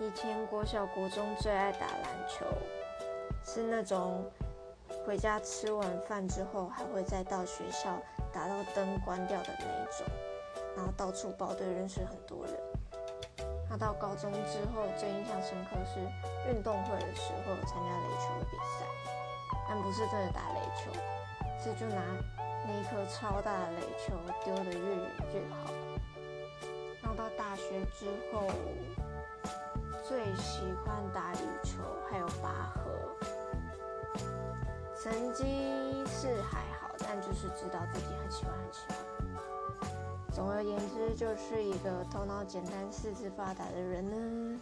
以前国小国中最爱打篮球，是那种回家吃完饭之后还会再到学校打到灯关掉的那一种，然后到处包队认识很多人。那到高中之后最印象深刻是运动会的时候参加垒球的比赛，但不是真的打垒球，是就拿那一颗超大的垒球丢得越远越好。然后到大学之后。喜欢打羽球，还有拔河。成绩是还好，但就是知道自己很喜欢很喜欢。总而言之，就是一个头脑简单、四肢发达的人呢。